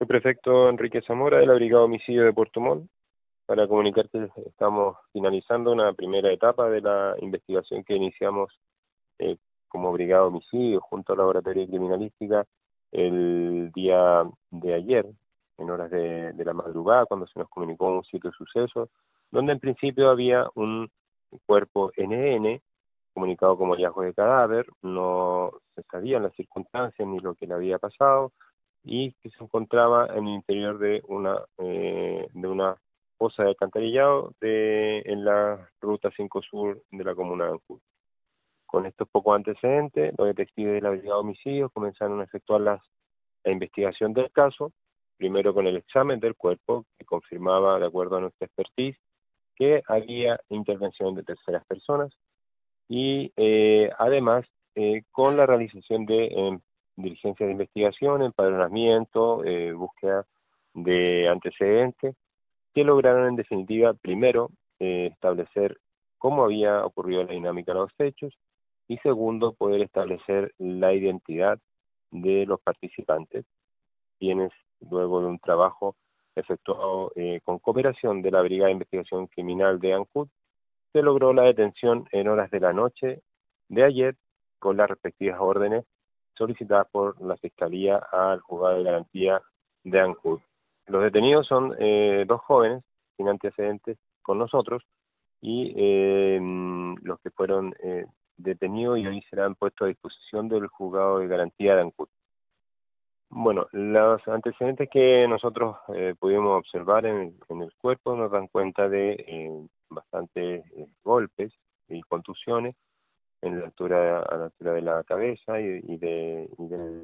El prefecto Enrique Zamora de la Brigada Homicidio de Puerto Montt para comunicar que estamos finalizando una primera etapa de la investigación que iniciamos eh, como Brigada Homicidio junto al Laboratorio de Criminalística el día de ayer, en horas de, la madrugada, cuando se nos comunicó un sitio de sucesos, donde en principio había un cuerpo NN comunicado como hallazgo de cadáver, no se sabían las circunstancias ni lo que le había pasado y que se encontraba en el interior de una eh, de una fosa de alcantarillado de, en la ruta 5 sur de la comuna de Ancud. Con estos pocos antecedentes, los detectives de la Brigada de Homicidios comenzaron a efectuar las, la investigación del caso, primero con el examen del cuerpo, que confirmaba, de acuerdo a nuestra expertise, que había intervención de terceras personas, y eh, además eh, con la realización de eh, diligencias de investigación, empadronamiento, eh, búsqueda de antecedentes, que lograron en definitiva, primero, establecer cómo había ocurrido la dinámica de los hechos, y segundo, poder establecer la identidad de los participantes, quienes luego de un trabajo efectuado eh, con cooperación de la Brigada de Investigación Criminal de ANCUT, se logró la detención en horas de la noche de ayer con las respectivas órdenes solicitadas por la Fiscalía al juzgado de garantía de ANCUT. Los detenidos son eh, dos jóvenes sin antecedentes con nosotros y eh, los que fueron detenido y hoy serán puestos a disposición del juzgado de garantía de Ancud. Bueno, los antecedentes que nosotros eh, pudimos observar en, el cuerpo nos dan cuenta de eh, bastantes eh, golpes y contusiones en la altura, a la altura de la cabeza y, de,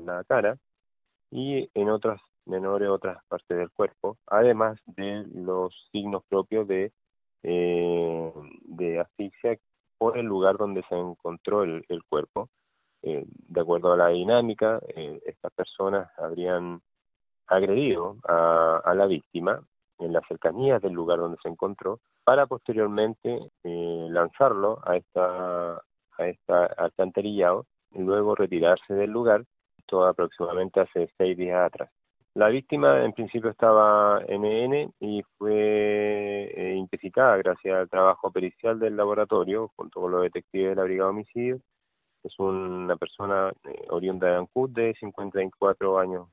la cara y en otras menores otras partes del cuerpo, además de los signos propios de, de asfixia por el lugar donde se encontró el, cuerpo. Eh, de acuerdo a la dinámica, eh, estas personas habrían agredido a, la víctima en las cercanías del lugar donde se encontró para posteriormente eh, lanzarlo a esta a esta alcantarillado y luego retirarse del lugar, esto aproximadamente hace seis días atrás. La víctima en principio estaba NN y fue eh, gracias al trabajo pericial del laboratorio junto con los detectives de la Brigada de Homicidios. Es una persona eh, oriunda de Ancud de 54 años